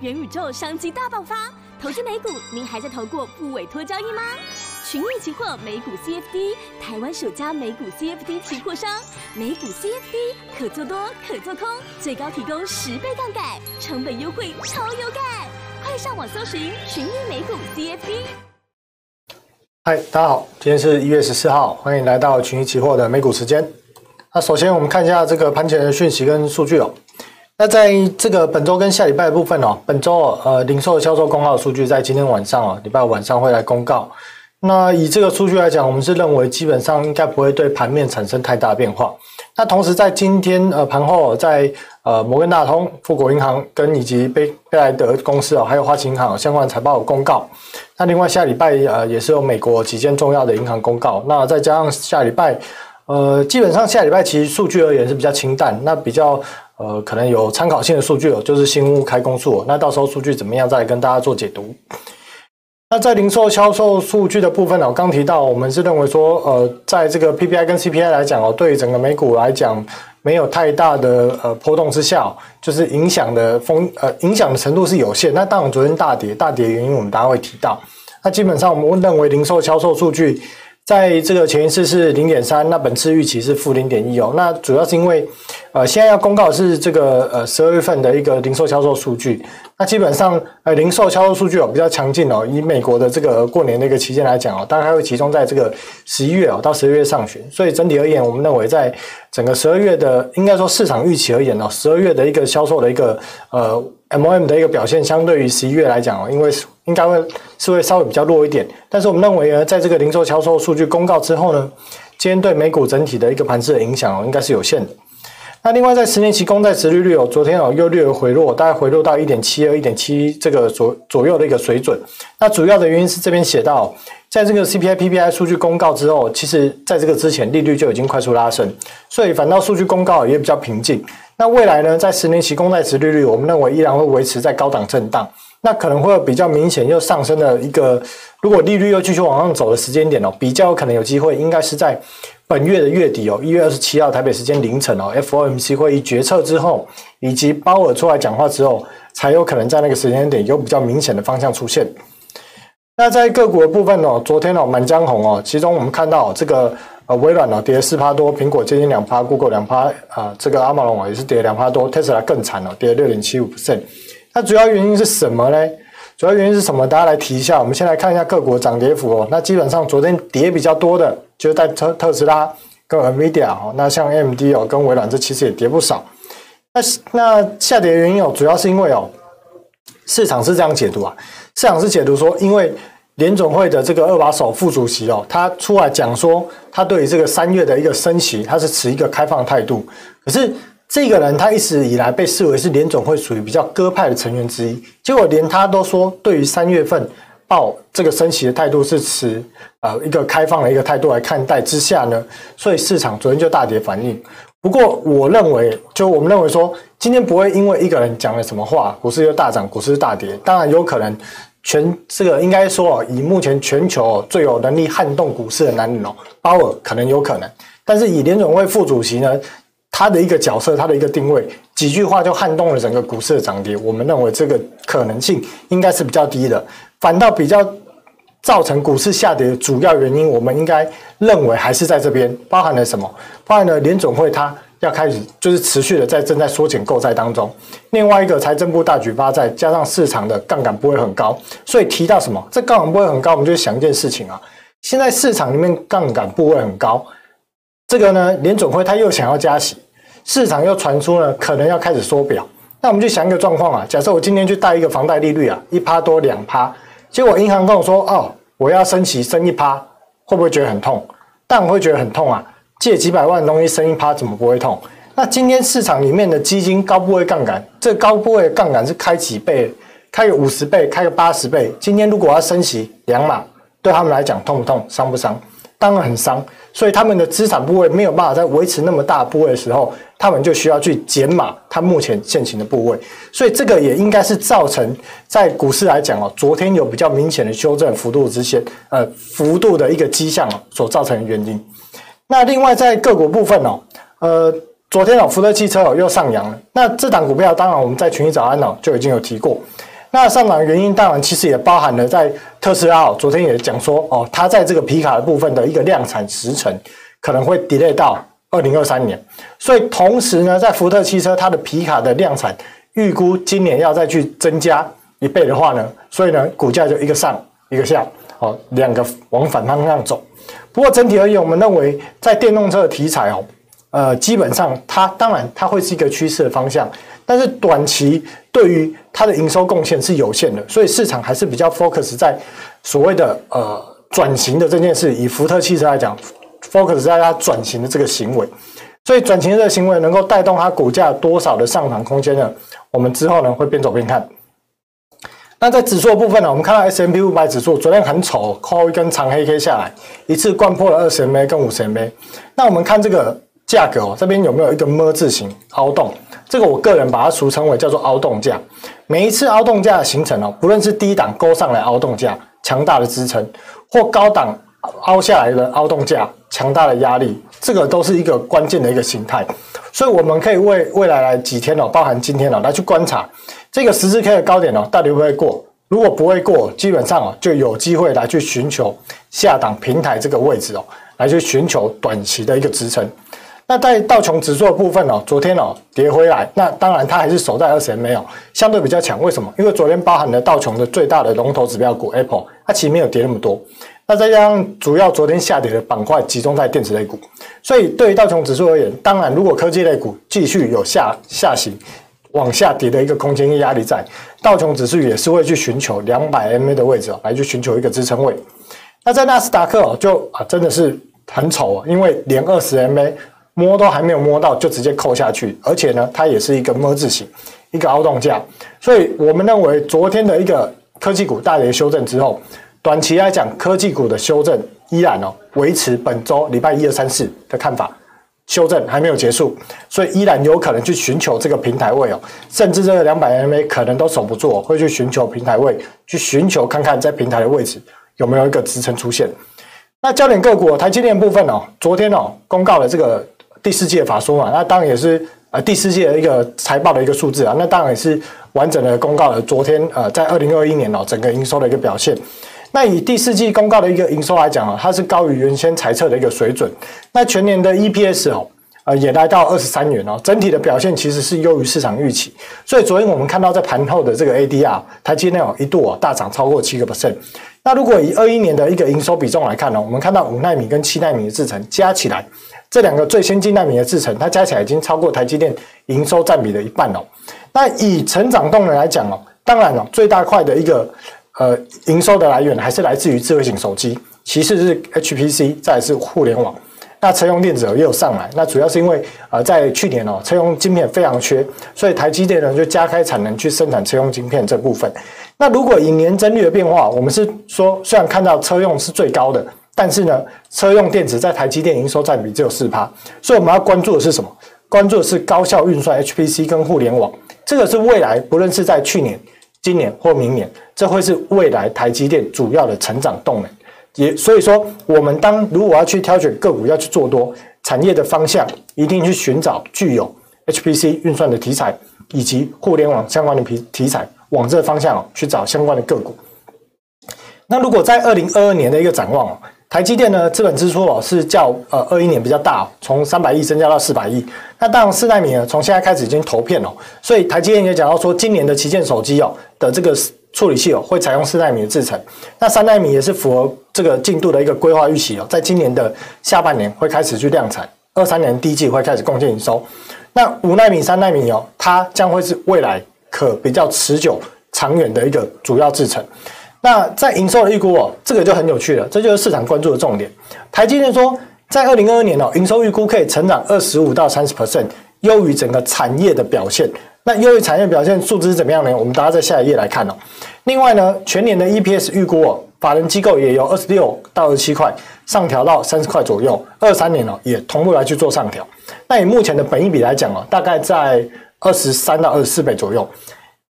元宇宙商机大爆发，投资美股，您还在投过不委托交易吗？群益期货美股 CFD，台湾首家美股 CFD 期货商，美股 CFD 可做多可做空，最高提供十倍杠杆，成本优惠超有感，快上网搜寻群益美股 CFD。嗨，大家好，今天是一月十四号，欢迎来到群益期货的美股时间。那首先我们看一下这个盘前的讯息跟数据哦。那在这个本周跟下礼拜的部分哦，本周呃零售销售公告的数据在今天晚上哦，礼拜五晚上会来公告。那以这个数据来讲，我们是认为基本上应该不会对盘面产生太大变化。那同时在今天呃盘后，在呃摩根大通、富国银行跟以及贝贝莱德公司哦，还有花旗银行相关财报公告。那另外下礼拜呃也是有美国几间重要的银行公告。那再加上下礼拜呃基本上下礼拜其实数据而言是比较清淡。那比较呃可能有参考性的数据哦，就是新屋开工数。那到时候数据怎么样，再来跟大家做解读。那在零售销售数据的部分呢，我刚提到，我们是认为说，呃，在这个 PPI 跟 CPI 来讲哦，对整个美股来讲，没有太大的呃波动之下，就是影响的风呃影响的程度是有限。那当然昨天大跌，大跌的原因我们大家会提到。那基本上我们认为零售销售数据。在这个前一次是零点三，那本次预期是负零点一哦。那主要是因为，呃，现在要公告是这个呃十二月份的一个零售销售数据。那基本上呃零售销售数据哦比较强劲哦。以美国的这个过年的一个期间来讲哦，大概会集中在这个十一月哦到十二月上旬。所以整体而言，我们认为在整个十二月的应该说市场预期而言哦，十二月的一个销售的一个呃 MOM 的一个表现，相对于十一月来讲哦，因为应该会是会稍微比较弱一点，但是我们认为呢，在这个零售销售数据公告之后呢，今天对美股整体的一个盘势的影响哦，应该是有限的。那另外在十年期公债殖利率哦，昨天哦又略有回落，大概回落到一点七二、一点七这个左左右的一个水准。那主要的原因是这边写到，在这个 CPI、PPI 数据公告之后，其实在这个之前利率就已经快速拉升，所以反倒数据公告也比较平静。那未来呢，在十年期公债殖利率，我们认为依然会维持在高档震荡。那可能会有比较明显又上升的一个，如果利率又继续往上走的时间点哦，比较有可能有机会，应该是在本月的月底哦，一月二十七号台北时间凌晨哦，FOMC 会议决策之后，以及鲍尔出来讲话之后，才有可能在那个时间点有比较明显的方向出现。那在个股的部分哦，昨天哦满江红哦，其中我们看到这个呃微软哦跌四趴多，苹果接近两趴，Google 两趴啊，这个阿玛龙啊也是跌两趴多，Tesla 更惨哦，跌了六点七五 percent。那主要原因是什么呢？主要原因是什么？大家来提一下。我们先来看一下各国涨跌幅哦。那基本上昨天跌比较多的，就是在特特斯拉跟 NVIDIA 哦。那像 AMD 哦跟微软，这其实也跌不少。那那下跌的原因哦，主要是因为哦，市场是这样解读啊。市场是解读说，因为联总会的这个二把手副主席哦，他出来讲说，他对于这个三月的一个升息，他是持一个开放态度。可是这个人他一直以来被视为是联总会属于比较鸽派的成员之一，结果连他都说对于三月份报这个升息的态度是持呃一个开放的一个态度来看待之下呢，所以市场昨天就大跌反应。不过我认为，就我们认为说，今天不会因为一个人讲了什么话，股市就大涨，股市大跌。当然有可能全这个应该说以目前全球最有能力撼动股市的男人哦，鲍尔可能有可能，但是以联总会副主席呢？他的一个角色，他的一个定位，几句话就撼动了整个股市的涨跌。我们认为这个可能性应该是比较低的，反倒比较造成股市下跌的主要原因，我们应该认为还是在这边，包含了什么？包含了联总会它要开始就是持续的在正在缩减购债当中，另外一个财政部大举发债，加上市场的杠杆不会很高，所以提到什么？这杠杆不会很高，我们就想一件事情啊，现在市场里面杠杆不会很高，这个呢，联准会他又想要加息。市场又传出了可能要开始缩表，那我们就想一个状况啊，假设我今天去贷一个房贷利率啊，一趴多两趴，结果银行跟我说哦，我要升息升一趴，会不会觉得很痛？但我会觉得很痛啊，借几百万的东西升一趴怎么不会痛？那今天市场里面的基金高部位杠杆，这高部位杠杆是开几倍？开个五十倍，开个八十倍，今天如果要升息两码，对他们来讲痛不痛？伤不伤？当然很伤。所以他们的资产部位没有办法再维持那么大部位的时候，他们就需要去减码他目前现行的部位。所以这个也应该是造成在股市来讲哦，昨天有比较明显的修正幅度之线，呃，幅度的一个迹象，所造成的原因。那另外在个股部分哦，呃，昨天哦，福特汽车哦又上扬了。那这档股票当然我们在群益早安哦就已经有提过。那上涨原因当然其实也包含了在特斯拉，昨天也讲说哦，它在这个皮卡的部分的一个量产时程可能会 delay 到二零二三年。所以同时呢，在福特汽车它的皮卡的量产预估今年要再去增加一倍的话呢，所以呢股价就一个上一个下，哦，两个往反方向走。不过整体而言，我们认为在电动车的题材哦，呃，基本上它当然它会是一个趋势的方向，但是短期对于它的营收贡献是有限的，所以市场还是比较 focus 在所谓的呃转型的这件事。以福特汽车来讲，focus 在它转型的这个行为，所以转型的这个行为能够带动它股价多少的上涨空间呢？我们之后呢会边走边看。那在指数的部分呢，我们看到 S M P 五百指数昨天很丑，扣一根长黑 K 下来，一次灌破了二十 MA 跟五十 MA。那我们看这个价格哦，这边有没有一个 ㄇ 字形凹洞？这个我个人把它俗称为叫做凹洞价。每一次凹洞价的形成哦，不论是低档勾上来凹洞价，强大的支撑，或高档凹下来的凹洞价，强大的压力，这个都是一个关键的一个形态。所以我们可以为未来来几天哦，包含今天哦，来去观察。这个十字 K 的高点哦，到底会不会过？如果不会过，基本上哦就有机会来去寻求下档平台这个位置哦，来去寻求短期的一个支撑。那在道琼指数的部分哦，昨天哦跌回来，那当然它还是守在二十 MA 哦，相对比较强。为什么？因为昨天包含了道琼的最大的龙头指标股 Apple，它其实没有跌那么多。那再加上主要昨天下跌的板块集中在电子类股，所以对于道琼指数而言，当然如果科技类股继续有下下行。往下跌的一个空间跟压力在，道琼指数也是会去寻求两百 MA 的位置哦，来去寻求一个支撑位。那在纳斯达克哦，就啊真的是很丑哦，因为连二十 MA 摸都还没有摸到，就直接扣下去，而且呢，它也是一个摸字形，一个凹洞价。所以我们认为昨天的一个科技股大跌修正之后，短期来讲，科技股的修正依然哦维持本周礼拜一二三四的看法。修正还没有结束，所以依然有可能去寻求这个平台位哦，甚至这个两百 MA 可能都守不住，会去寻求平台位，去寻求看看在平台的位置有没有一个支撑出现。那焦点个股台积电部分哦，昨天哦公告了这个第四季的法说嘛，那当然也是呃第四季的一个财报的一个数字啊，那当然也是完整的公告了昨天呃在二零二一年哦整个营收的一个表现。那以第四季公告的一个营收来讲啊，它是高于原先财测的一个水准。那全年的 EPS 哦，呃，也来到二十三元哦，整体的表现其实是优于市场预期。所以昨天我们看到在盘后的这个 ADR，台积电哦一度哦大涨超过七个 percent。那如果以二一年的一个营收比重来看呢，我们看到五纳米跟七纳米的制程加起来，这两个最先进纳米的制程，它加起来已经超过台积电营收占比的一半哦。那以成长动能来讲哦，当然哦，最大块的一个。呃，营收的来源还是来自于智慧型手机，其次是 HPC，再是互联网。那车用电子也有上来，那主要是因为呃，在去年哦，车用晶片非常缺，所以台积电呢就加开产能去生产车用晶片这部分。那如果以年增率的变化，我们是说，虽然看到车用是最高的，但是呢，车用电子在台积电营收占比只有四趴，所以我们要关注的是什么？关注的是高效运算 HPC 跟互联网，这个是未来不论是在去年。今年或明年，这会是未来台积电主要的成长动能。也所以说，我们当如果要去挑选个股要去做多，产业的方向一定去寻找具有 HPC 运算的题材，以及互联网相关的题题材，往这方向去找相关的个股。那如果在二零二二年的一个展望。台积电呢，资本支出哦是较呃二一年比较大，从三百亿增加到四百亿。那当然四奈米呢，从现在开始已经投片了，所以台积电也讲到说，今年的旗舰手机哦的这个处理器哦会采用四奈米的制程。那三奈米也是符合这个进度的一个规划预期哦，在今年的下半年会开始去量产，二三年第一季会开始贡献营收。那五奈米、三奈米哦，它将会是未来可比较持久、长远的一个主要制程。那在营收的预估哦，这个就很有趣了，这就是市场关注的重点。台积电说，在二零二二年哦，营收预估可以成长二十五到三十 percent，优于整个产业的表现。那优于产业表现数字是怎么样呢？我们大家在下一页来看哦。另外呢，全年的 EPS 预估哦，法人机构也由二十六到二十七块上调到三十块左右，二三年哦也同步来去做上调。那以目前的本益比来讲哦，大概在二十三到二十四倍左右。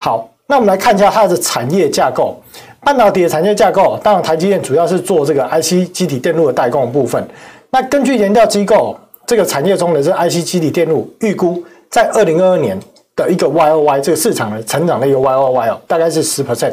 好，那我们来看一下它的产业架构。半导体的产业架构，当然台积电主要是做这个 IC 基体电路的代工部分。那根据研调机构这个产业中的这 IC 基体电路预估，在二零二二年的一个 Y O Y 这个市场的成长的一个 Y O Y 哦，大概是十 percent。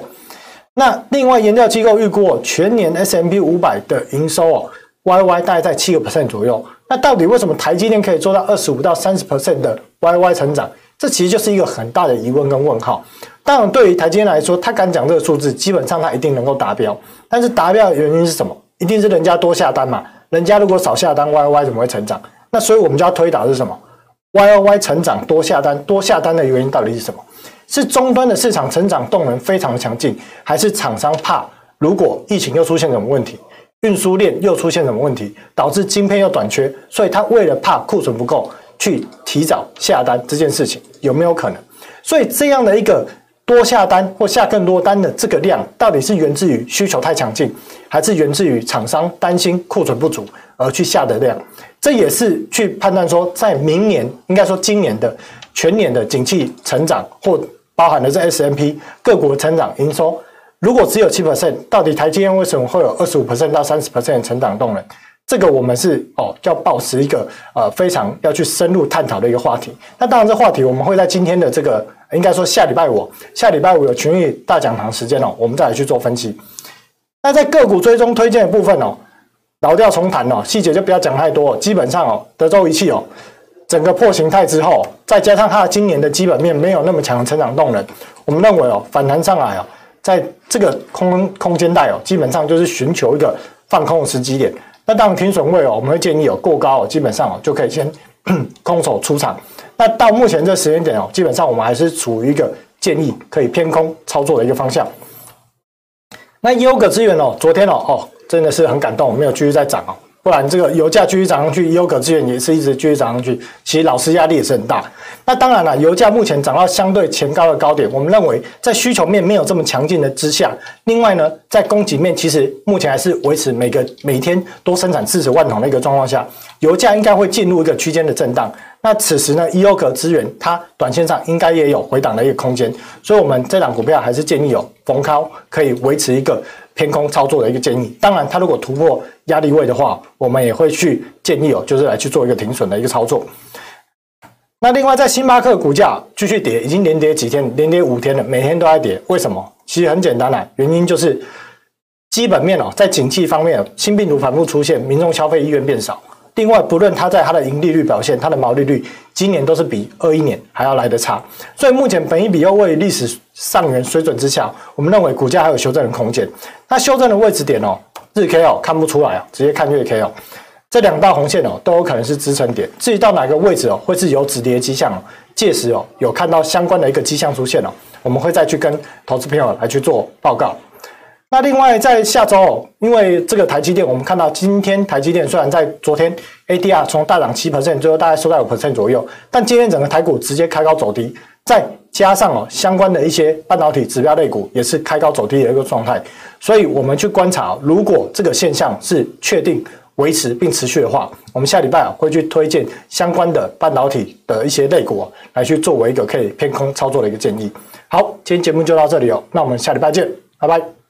那另外研调机构预估全年 S M P 五百的营收哦，Y Y 大概在七个 percent 左右。那到底为什么台积电可以做到二十五到三十 percent 的 Y Y 成长？这其实就是一个很大的疑问跟问号。当然，对于台积电来说，他敢讲这个数字，基本上他一定能够达标。但是达标的原因是什么？一定是人家多下单嘛。人家如果少下单，Y O Y 怎么会成长？那所以我们就要推导是什么？Y O Y 成长多下单，多下单的原因到底是什么？是终端的市场成长动能非常的强劲，还是厂商怕如果疫情又出现什么问题，运输链又出现什么问题，导致晶片又短缺，所以他为了怕库存不够，去提早下单这件事情有没有可能？所以这样的一个。多下单或下更多单的这个量，到底是源自于需求太强劲，还是源自于厂商担心库存不足而去下的量？这也是去判断说，在明年应该说今年的全年的景气成长，或包含的这 S&P 各国成长营收，如果只有七 percent，到底台积电为什么会有二十五 percent 到三十 percent 的成长动能？这个我们是哦，要保持一个呃非常要去深入探讨的一个话题。那当然，这话题我们会在今天的这个应该说下礼拜五，下礼拜五有群益大讲堂时间哦，我们再来去做分析。那在个股追踪推荐的部分哦，老调重弹哦，细节就不要讲太多。基本上哦，德州仪器哦，整个破形态之后，再加上它今年的基本面没有那么强的成长动能，我们认为哦，反弹上来哦，在这个空空间带哦，基本上就是寻求一个放空的时机点。那当然停损位哦，我们会建议有过高哦，基本上哦就可以先 空手出场。那到目前这时间点哦，基本上我们还是处于一个建议可以偏空操作的一个方向。那优格资源哦，昨天哦哦真的是很感动，没有继续再涨哦。不然这个油价继续涨上去，优格资源也是一直继续涨上去，其实老师压力也是很大。那当然了，油价目前涨到相对前高的高点，我们认为在需求面没有这么强劲的之下，另外呢，在供给面其实目前还是维持每个每天多生产四十万桶的一个状况下，油价应该会进入一个区间的震荡。那此时呢，优格资源它短线上应该也有回档的一个空间，所以我们这档股票还是建议有逢高可以维持一个。偏空操作的一个建议，当然，它如果突破压力位的话，我们也会去建议哦，就是来去做一个停损的一个操作。那另外，在星巴克股价继续跌，已经连跌几天，连跌五天了，每天都在跌。为什么？其实很简单啦，原因就是基本面哦，在景气方面，新病毒反复出现，民众消费意愿变少。另外，不论它在它的盈利率表现，它的毛利率今年都是比二一年还要来得差，所以目前本益比又位于历史上缘水准之下，我们认为股价还有修正的空间。那修正的位置点哦，日 K 哦看不出来哦，直接看月 K 哦，这两道红线哦都有可能是支撑点。至于到哪个位置哦会是有止跌迹象哦，届时哦有看到相关的一个迹象出现哦，我们会再去跟投资朋友来去做报告。那另外，在下周，因为这个台积电，我们看到今天台积电虽然在昨天 ADR 从大涨七 percent，最后大概收在五 percent 左右，但今天整个台股直接开高走低，再加上哦相关的一些半导体指标类股也是开高走低的一个状态，所以我们去观察，如果这个现象是确定维持并持续的话，我们下礼拜啊会去推荐相关的半导体的一些类股来去作为一个可以偏空操作的一个建议。好，今天节目就到这里哦，那我们下礼拜见，拜拜。